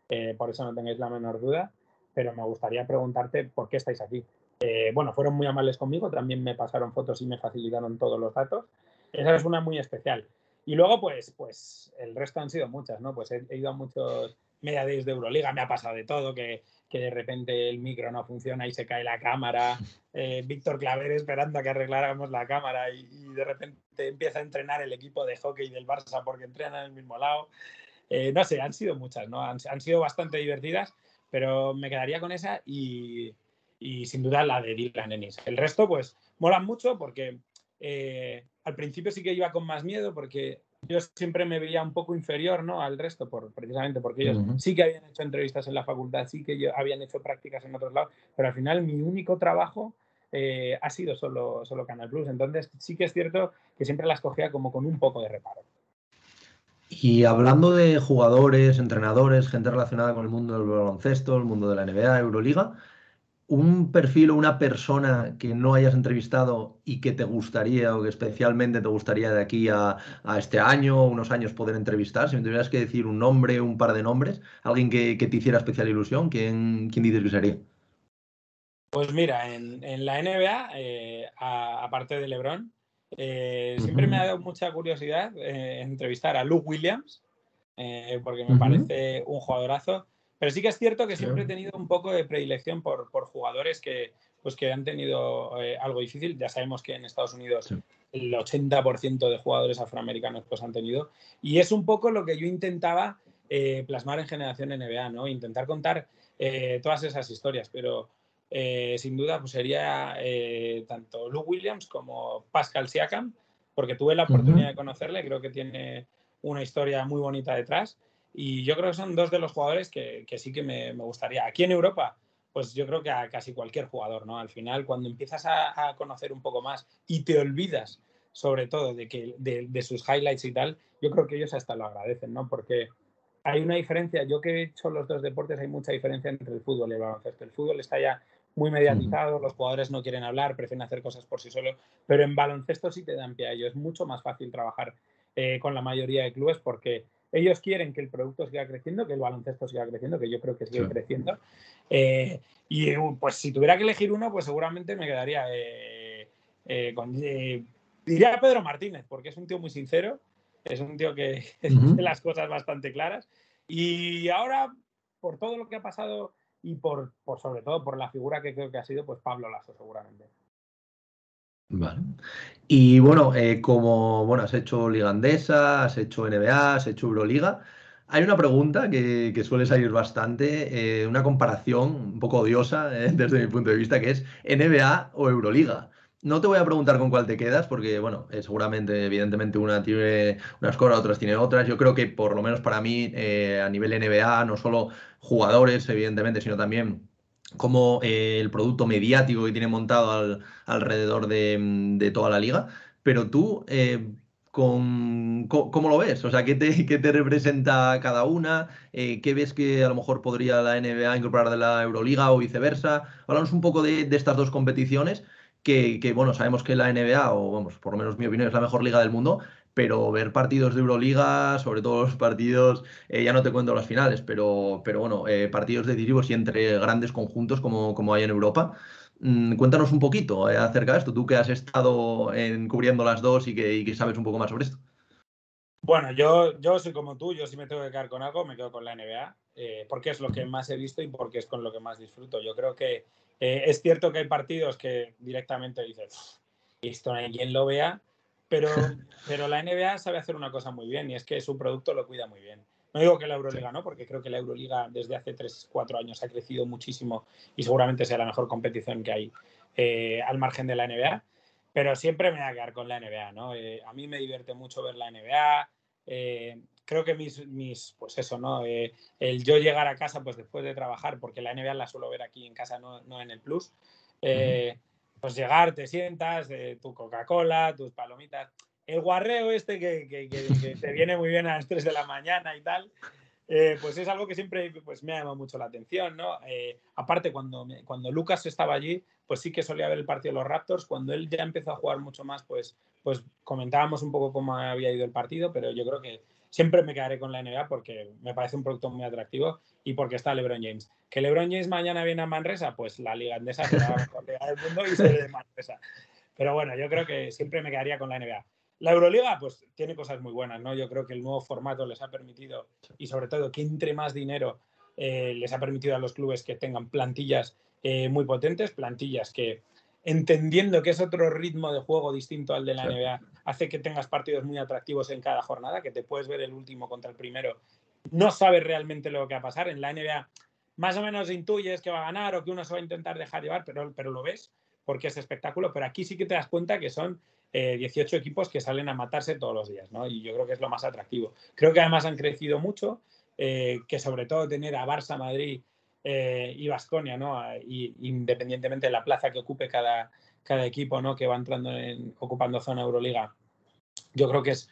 eh, por eso no tengáis la menor duda, pero me gustaría preguntarte por qué estáis aquí. Eh, bueno, fueron muy amables conmigo, también me pasaron fotos y me facilitaron todos los datos. Esa es una muy especial. Y luego, pues, pues el resto han sido muchas, ¿no? Pues he, ido a muchos media de Euroliga, me ha pasado de todo, que, que, de repente el micro no funciona y se cae la cámara, eh, Víctor Claver esperando a que arregláramos la cámara y, y, de repente empieza a entrenar el equipo de hockey del Barça porque entrenan en el mismo lado. Eh, no sé, han sido muchas, ¿no? Han, sido bastante divertidas, pero me quedaría con esa y, sin duda la de Dylan Ennis. El resto, pues, molan mucho porque eh, al principio sí que iba con más miedo porque yo siempre me veía un poco inferior ¿no? al resto, por, precisamente porque ellos sí que habían hecho entrevistas en la facultad, sí que habían hecho prácticas en otros lados, pero al final mi único trabajo eh, ha sido solo, solo Canal Plus. Entonces sí que es cierto que siempre las cogía como con un poco de reparo. Y hablando de jugadores, entrenadores, gente relacionada con el mundo del baloncesto, el mundo de la NBA, Euroliga, un perfil o una persona que no hayas entrevistado y que te gustaría o que especialmente te gustaría de aquí a, este año o unos años poder entrevistar, si me tuvieras que decir un nombre, un par de nombres, alguien que, te hiciera especial ilusión, ¿quién, quién dices que sería? Pues mira, en, la NBA, eh, aparte de LeBron, eh, siempre me ha dado mucha curiosidad eh, entrevistar a Luke Williams, porque me parece un jugadorazo. Pero sí que es cierto que siempre he tenido un poco de predilección por, por jugadores que, pues, que han tenido algo difícil. Ya sabemos que en Estados Unidos el 80% de jugadores afroamericanos pues, han tenido. Y es un poco lo que yo intentaba plasmar en Generación NBA, ¿no? Intentar contar todas esas historias. Pero eh, sin duda pues sería eh, tanto Luke Williams como Pascal Siakam, porque tuve la oportunidad de conocerle, creo que tiene una historia muy bonita detrás y yo creo que son dos de los jugadores que, sí que me, gustaría. Aquí en Europa, pues yo creo que a casi cualquier jugador, ¿no? Al final, cuando empiezas a, conocer un poco más y te olvidas sobre todo de, que, de, sus highlights y tal, yo creo que ellos hasta lo agradecen, ¿no? Porque hay una diferencia, yo que he hecho los dos deportes, hay mucha diferencia entre el fútbol y el baloncesto. El fútbol está ya muy mediatizado, los jugadores no quieren hablar, prefieren hacer cosas por sí solos, pero en baloncesto sí te dan pie a ello. Es mucho más fácil trabajar eh, con la mayoría de clubes porque ellos quieren que el producto siga creciendo, que el baloncesto siga creciendo, que yo creo que sigue creciendo. Eh, y uh, pues si tuviera que elegir uno, pues seguramente me quedaría eh, con... diría Pedro Martínez, porque es un tío muy sincero, es un tío que uh las cosas bastante claras. Y ahora, por todo lo que ha pasado y por, sobre todo por la figura que creo que ha sido pues Pablo Lasso seguramente. Vale. Y bueno, eh, como bueno, has hecho Liga Andesa, has hecho NBA, has hecho Euroliga, hay una pregunta que, suele salir bastante, eh, una comparación un poco odiosa eh, desde mi punto de vista, que es NBA o Euroliga. No te voy a preguntar con cuál te quedas, porque, bueno, seguramente, evidentemente, una tiene unas cosas, otras tiene otras. Yo creo que, por lo menos para mí, a nivel NBA, no solo jugadores, evidentemente, sino también como eh, el producto mediático que tiene montado alrededor de, toda la liga. Pero tú, con, ¿cómo lo ves? O sea, ¿qué te, qué te representa cada una? ¿Qué ves que a lo mejor podría la NBA incorporar de la Euroliga o viceversa? Hablamos un poco de, de estas dos competiciones que, bueno, sabemos que la NBA, o vamos, por lo menos mi opinión, es la mejor liga del mundo, pero ver partidos de Euroliga, sobre todo los partidos, eh, ya no te cuento las finales, pero, pero bueno, eh, partidos decisivos y entre grandes conjuntos como, como hay en Europa. Mm, cuéntanos un poquito eh, acerca de esto, tú que has estado cubriendo las dos y que, y que, sabes un poco más sobre esto. Bueno, yo, yo soy como tú, yo si me tengo que quedar con algo, me quedo con la NBA, porque es lo que más he visto y porque es con lo que más disfruto. Yo creo que eh, es cierto que hay partidos que directamente dices, esto quien lo vea, pero, pero la NBA sabe hacer una cosa muy bien y es que su producto lo cuida muy bien. No digo que la Euroliga no, porque creo que la Euroliga desde hace 3, 4 años ha crecido muchísimo y seguramente sea la mejor competición que hay eh, al margen de la NBA, pero siempre me voy a quedar con la NBA. ¿no? Eh, a mí me divierte mucho ver la NBA. creo que mis, mis pues eso, ¿no? Eh, el yo llegar a casa, pues después de trabajar, porque la NBA la suelo ver aquí en casa, no, no en el Plus, eh, pues llegar, te sientas, tu Coca-Cola, tus palomitas, el guarreo este que, que, que, te viene muy bien a las 3 de la mañana y tal, eh, pues es algo que siempre pues, me ha llamado mucho la atención, ¿no? Eh, aparte, cuando, cuando Lucas estaba allí, pues sí que solía ver el partido de los Raptors. Cuando él ya empezó a jugar mucho más, pues, pues comentábamos un poco cómo había ido el partido, pero yo creo que siempre me quedaré con la NBA porque me parece un producto muy atractivo y porque está LeBron James. Que LeBron James mañana viene a Manresa, pues la liga andesa será la mejor liga del mundo y se de Manresa. Pero bueno, yo creo que siempre me quedaría con la NBA. La Euroliga, pues tiene cosas muy buenas, ¿no? Yo creo que el nuevo formato les ha permitido, y sobre todo que entre más dinero, eh, les ha permitido a los clubes que tengan plantillas eh, muy potentes, plantillas que, entendiendo que es otro ritmo de juego distinto al de la NBA, hace que tengas partidos muy atractivos en cada jornada, que te puedes ver el último contra el primero, no sabes realmente lo que va a pasar. En la NBA más o menos intuyes que va a ganar o que uno se va a intentar dejar llevar, pero, pero lo ves porque es espectáculo, pero aquí sí que te das cuenta que son 18 eh, equipos que salen a matarse todos los días, ¿no? Y yo creo que es lo más atractivo. Creo que además han crecido mucho, eh, que sobre todo tener a Barça, Madrid eh, y Vasconia, ¿no? Y, independientemente de la plaza que ocupe cada, cada equipo, ¿no? Que va entrando en, ocupando zona Euroliga, yo creo que es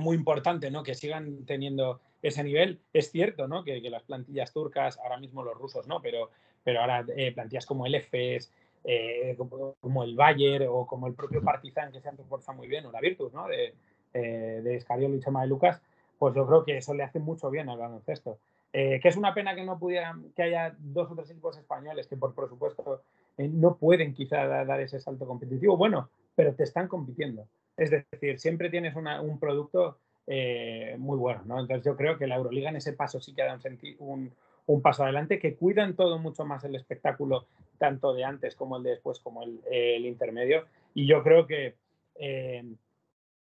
muy importante, ¿no? Que sigan teniendo ese nivel. Es cierto, ¿no? Que, las plantillas turcas, ahora mismo los rusos, ¿no? Pero, pero ahora plantillas como el EFES, eh, como, el Bayern o como el propio Partizan, que se han reforzado muy bien, o la Virtus, ¿no? De, eh, de Escariolo y Chema de Lucas, pues yo creo que eso le hace mucho bien al baloncesto. Eh, que es una pena que no pudieran, que haya dos o tres equipos españoles que por presupuesto eh, no pueden quizá dar ese salto competitivo. Bueno, pero te están compitiendo. Es decir, siempre tienes un producto muy bueno, ¿no? Entonces yo creo que la Euroliga en ese paso sí que ha dado un, un paso adelante, que cuidan todo mucho más el espectáculo, tanto de antes como el de después, como el, intermedio. Y yo creo que eh,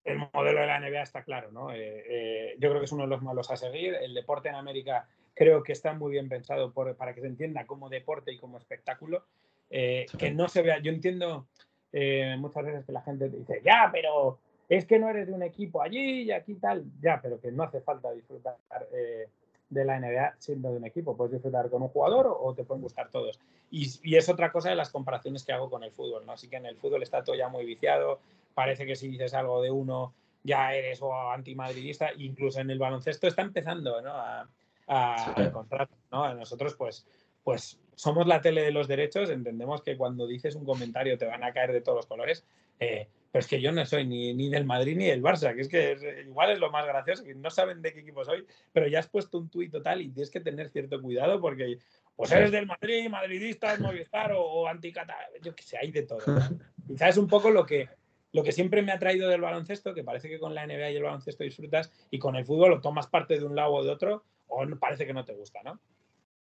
el modelo de la NBA está claro, ¿no? Eh, eh, yo creo que es uno de los malos a seguir. El deporte en América creo que está muy bien pensado para que se entienda como deporte y como espectáculo. Que no se vea, yo entiendo muchas veces que la gente dice, ya, pero es que no eres de un equipo allí y aquí tal, ya, pero que no hace falta disfrutar de la NBA siendo de un equipo. Puedes disfrutar con un jugador o, te pueden gustar todos. Y, es otra cosa de las comparaciones que hago con el fútbol, ¿no? Así que en el fútbol está todo ya muy viciado. Parece que si dices algo de uno ya eres o antimadridista. Incluso en el baloncesto está empezando ¿no? a, a, ¿no? Nosotros pues, pues somos la tele de los derechos. Entendemos que cuando dices un comentario te van a caer de todos los colores. Eh, pero es que yo no soy ni, ni, del Madrid ni del Barça, que es que igual es lo más gracioso, que no saben de qué equipo soy, pero ya has puesto un tuit total y tienes que tener cierto cuidado porque pues eres del Madrid, madridista, Movistar o, o anticata, yo que sé, hay de todo. Quizás es un poco lo que, lo que siempre me ha traído del baloncesto, que parece que con la NBA y el baloncesto disfrutas y con el fútbol o tomas parte de un lado o de otro o parece que no te gusta, ¿no?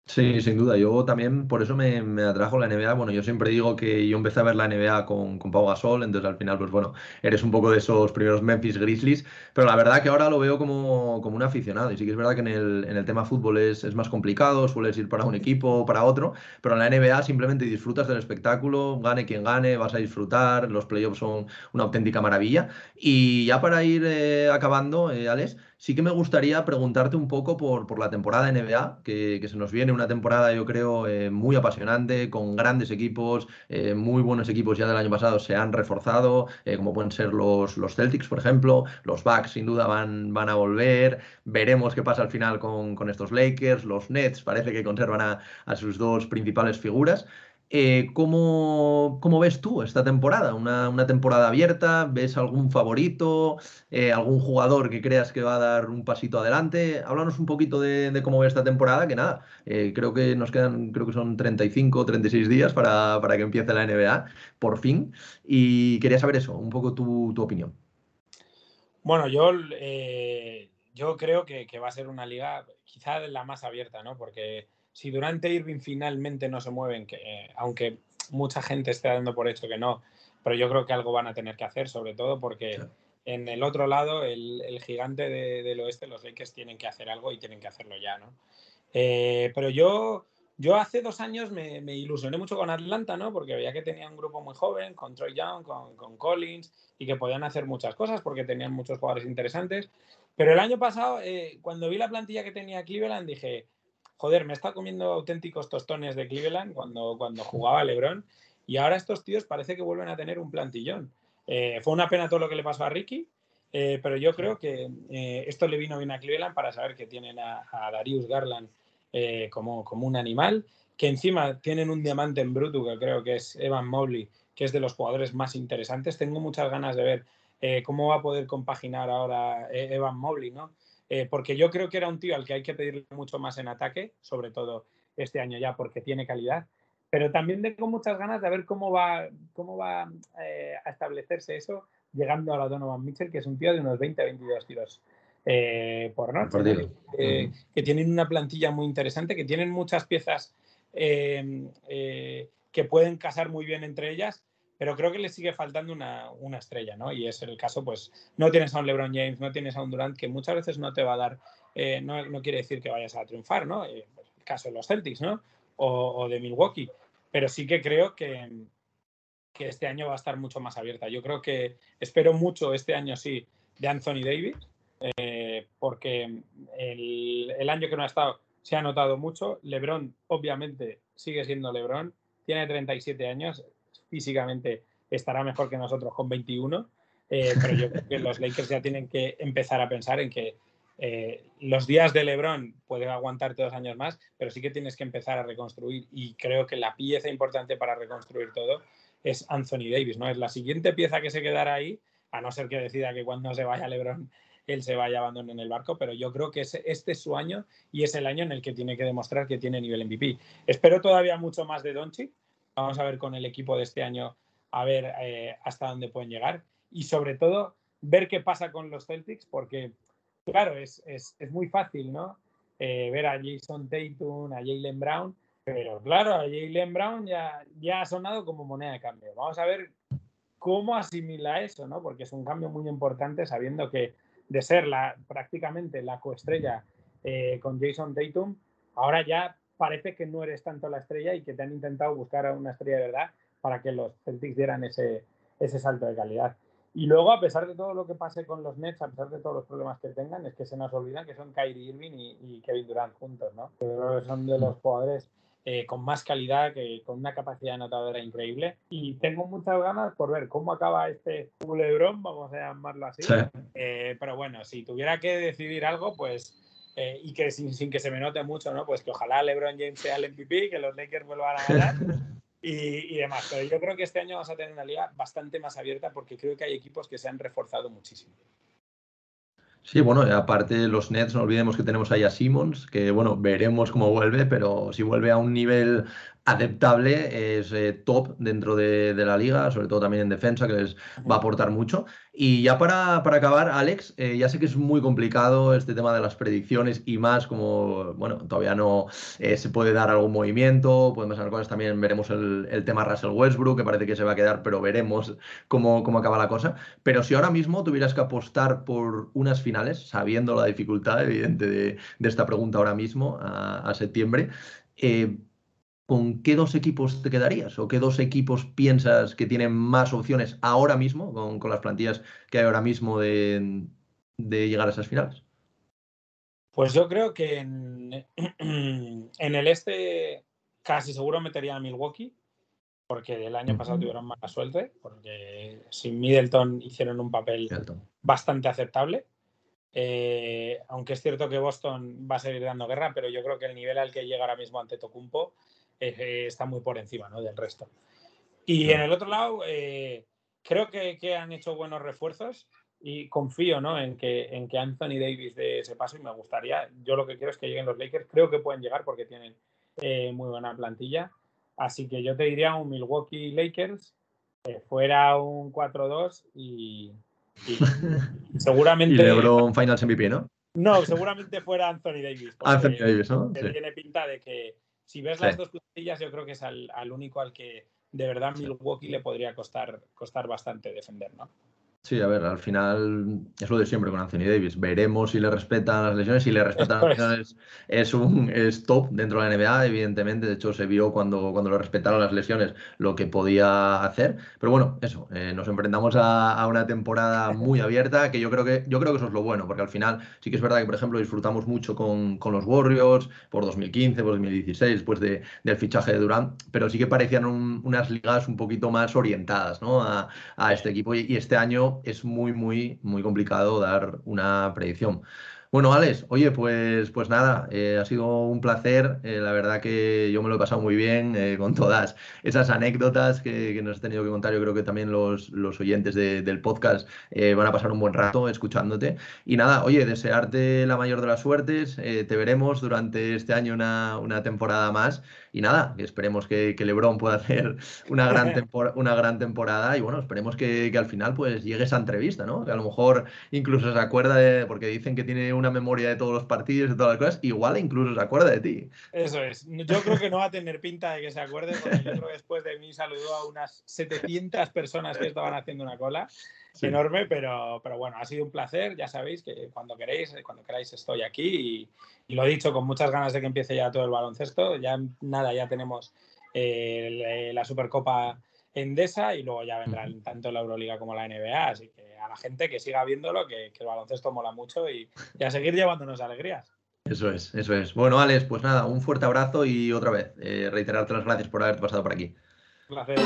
Sí, sin duda. Yo también, por eso me, me, atrajo la NBA. Bueno, yo siempre digo que yo empecé a ver la NBA con, con Pau Gasol, entonces al final, pues bueno, eres un poco de esos primeros Memphis Grizzlies, pero la verdad que ahora lo veo como, como un aficionado. Y sí que es verdad que en el, en el tema fútbol es, es, más complicado, sueles ir para un equipo para otro, pero en la NBA simplemente disfrutas del espectáculo, gane quien gane, vas a disfrutar, los playoffs son una auténtica maravilla. Y ya para ir eh, acabando, eh, Alex, Sí que me gustaría preguntarte un poco por, por la temporada NBA, que, que, se nos viene una temporada, yo creo, eh, muy apasionante, con grandes equipos, eh, muy buenos equipos ya del año pasado se han reforzado, eh, como pueden ser los, los Celtics, por ejemplo, los Bucks sin duda van, van a volver, veremos qué pasa al final con, con estos Lakers, los Nets parece que conservan a sus dos principales figuras. Eh, ¿cómo, ¿cómo, ves tú esta temporada? ¿Una, una temporada abierta? ¿Ves algún favorito? Eh, ¿Algún jugador que creas que va a dar un pasito adelante? Háblanos un poquito de, cómo ves esta temporada, que nada, eh, creo que nos quedan, creo que son 35 o 36 días para, para, que empiece la NBA, por fin. Y quería saber eso, un poco tu, tu opinión. Bueno, yo, yo creo que, que va a ser una liga quizá la más abierta, ¿no? Porque si durante Irving finalmente no se mueven, que, eh, aunque mucha gente esté dando por hecho que no, pero yo creo que algo van a tener que hacer, sobre todo porque en el otro lado, el, gigante del oeste, los Lakers tienen que hacer algo y tienen que hacerlo ya, ¿no? Eh, pero yo, yo hace dos años me, ilusioné mucho con Atlanta, ¿no? Porque veía que tenía un grupo muy joven, con Troy Young, con, con Collins, y que podían hacer muchas cosas porque tenían muchos jugadores interesantes. Pero el año pasado, eh, cuando vi la plantilla que tenía Cleveland, dije, joder, me está comiendo auténticos tostones de Cleveland cuando, cuando jugaba LeBron. Y ahora estos tíos parece que vuelven a tener un plantillón. Eh, fue una pena todo lo que le pasó a Ricky, eh, pero yo creo que eh, esto le vino bien a Cleveland para saber que tienen a, Darius Garland como, como un animal, que encima tienen un diamante en bruto, que creo que es Evan Mobley, que es de los jugadores más interesantes. Tengo muchas ganas de ver cómo va a poder compaginar ahora Evan Mobley, ¿no? Porque yo creo que era un tío al que hay que pedirle mucho más en ataque, sobre todo este año ya, porque tiene calidad. Pero también tengo muchas ganas de ver cómo va, cómo va eh, a establecerse eso llegando a la Donovan Mitchell, que es un tío de unos 20-22 tiros eh, por noche, eh, que tienen una plantilla muy interesante, que tienen muchas piezas que pueden casar muy bien entre ellas, pero creo que le sigue faltando una, una, estrella, ¿no? Y es el caso, pues, no tienes a un LeBron James, no tienes a un Durant, que muchas veces no te va a dar, no, no, quiere decir que vayas a triunfar, ¿no? el caso de los Celtics, ¿no? o, de Milwaukee. Pero sí que creo que, que, este año va a estar mucho más abierta. Yo creo que espero mucho este año, sí, de Anthony Davis, eh, porque el, el, año que no ha estado se ha notado mucho. LeBron, obviamente, sigue siendo LeBron, tiene 37 años, físicamente estará mejor que nosotros con 21. Eh, pero yo creo que los Lakers ya tienen que empezar a pensar en que eh, los días de LeBron pueden aguantarte dos años más, pero sí que tienes que empezar a reconstruir y creo que la pieza importante para reconstruir todo es Anthony Davis, ¿no? Es la siguiente pieza que se quedará ahí, a no ser que decida que cuando se vaya LeBron él se vaya a abandonar en el barco, pero yo creo que este es su año y es el año en el que tiene que demostrar que tiene nivel MVP. Espero todavía mucho más de Doncic. Vamos a ver con el equipo de este año a ver eh, hasta dónde pueden llegar y sobre todo ver qué pasa con los Celtics porque claro, es, muy fácil, ¿no? Eh, ver a Jason Tatum, a Jalen Brown, pero claro, a Jalen Brown ya, ya ha sonado como moneda de cambio. Vamos a ver cómo asimila eso, ¿no? Porque es un cambio muy importante sabiendo que de ser la, prácticamente la coestrella eh, con Jason Tatum, ahora ya parece que no eres tanto la estrella y que te han intentado buscar a una estrella de verdad para que los Celtics dieran ese, ese salto de calidad. Y luego, a pesar de todo lo que pase con los Nets, a pesar de todos los problemas que tengan, es que se nos olvidan que son Kyrie Irving y, Kevin Durant juntos, ¿no? Que son de los jugadores eh, con más calidad, que, con una capacidad anotadora increíble. Y tengo muchas ganas por ver cómo acaba este culebrón, vamos a llamarlo así. Eh, pero bueno, si tuviera que decidir algo, pues. Eh, y que sin, sin, que se me note mucho, ¿no? Pues que ojalá LeBron James sea el MVP, que los Lakers vuelvan a ganar. y, demás. Pero yo creo que este año vamos a tener una liga bastante más abierta porque creo que hay equipos que se han reforzado muchísimo. Sí, bueno, aparte los Nets, no olvidemos que tenemos ahí a Simmons, que bueno, veremos cómo vuelve, pero si vuelve a un nivel aceptable, es eh, top dentro de, la liga, sobre todo también en defensa, que les va a aportar mucho. Y ya para, para acabar, Alex, eh, ya sé que es muy complicado este tema de las predicciones y más como, bueno, todavía no eh, se puede dar algún movimiento, podemos hacer cosas, también veremos el, el, tema Russell Westbrook, que parece que se va a quedar, pero veremos cómo, cómo acaba la cosa. Pero si ahora mismo tuvieras que apostar por unas finales, sabiendo la dificultad evidente de, de esta pregunta ahora mismo, a, a septiembre, eh, ¿con qué dos equipos te quedarías? ¿O qué dos equipos piensas que tienen más opciones ahora mismo, con, las plantillas que hay ahora mismo de, llegar a esas finales? Pues yo creo que en, el este casi seguro metería a Milwaukee, porque el año pasado tuvieron mala suerte, porque sin Middleton hicieron un papel bastante aceptable. Eh, aunque es cierto que Boston va a seguir dando guerra, pero yo creo que el nivel al que llega ahora mismo ante Tocumpo eh, está muy por encima ¿no? del resto. Y en el otro lado, eh, creo que, que, han hecho buenos refuerzos y confío ¿no? en, que, en que Anthony Davis de ese paso y me gustaría, yo lo que quiero es que lleguen los Lakers, creo que pueden llegar porque tienen eh, muy buena plantilla, así que yo te diría un Milwaukee Lakers, fuera un 4-2 y, seguramente... y LeBron Finals MVP, ¿no? No, seguramente fuera Anthony Davis. Anthony Davis, ¿no? tiene pinta de que si ves las dos plantillas, yo creo que es al, único al que de verdad Milwaukee le podría costar, costar bastante defender, ¿no? Sí, a ver, al final es lo de siempre con Anthony Davis. Veremos si le respetan las lesiones. Si le respetan las lesiones, es un es top dentro de la NBA, evidentemente. De hecho, se vio cuando, cuando le respetaron las lesiones lo que podía hacer. Pero bueno, eso, eh, nos enfrentamos a, una temporada muy abierta, que yo creo que yo creo que eso es lo bueno, porque al final sí que es verdad que, por ejemplo, disfrutamos mucho con, los Warriors por 2015, por 2016, después de, del fichaje de Durant, pero sí que parecían unas ligas un poquito más orientadas ¿no? a, a este equipo. y este año es muy, muy, muy complicado dar una predicción. Bueno, Alex, oye, pues, pues nada, eh, ha sido un placer. Eh, la verdad que yo me lo he pasado muy bien eh, con todas esas anécdotas que, nos has tenido que contar. Yo creo que también los, los oyentes del podcast van a pasar un buen rato escuchándote. Y nada, oye, desearte la mayor de las suertes. te veremos durante este año una, una temporada más y nada, esperemos que, que, LeBron pueda hacer una gran, una gran temporada y bueno, esperemos que, que, al final pues llegue esa entrevista, ¿no? Que a lo mejor incluso se acuerda de, porque dicen que tiene una memoria de todos los partidos y todas las cosas, igual incluso se acuerda de ti. Eso es, yo creo que no va a tener pinta de que se acuerde, porque yo creo que después de mí saludó a unas 700 personas que estaban haciendo una cola enorme, pero, pero bueno, ha sido un placer. Ya sabéis que cuando queréis, cuando queráis estoy aquí y, lo he dicho con muchas ganas de que empiece ya todo el baloncesto. Ya nada, ya tenemos eh, la Supercopa Endesa y luego ya vendrán tanto la Euroliga como la NBA. Así que a la gente que siga viéndolo, que, que el baloncesto mola mucho y, a seguir llevándonos alegrías. Eso es, eso es. Bueno, Alex, pues nada, un fuerte abrazo y otra vez, eh, reiterarte las gracias por haberte pasado por aquí. Un placer.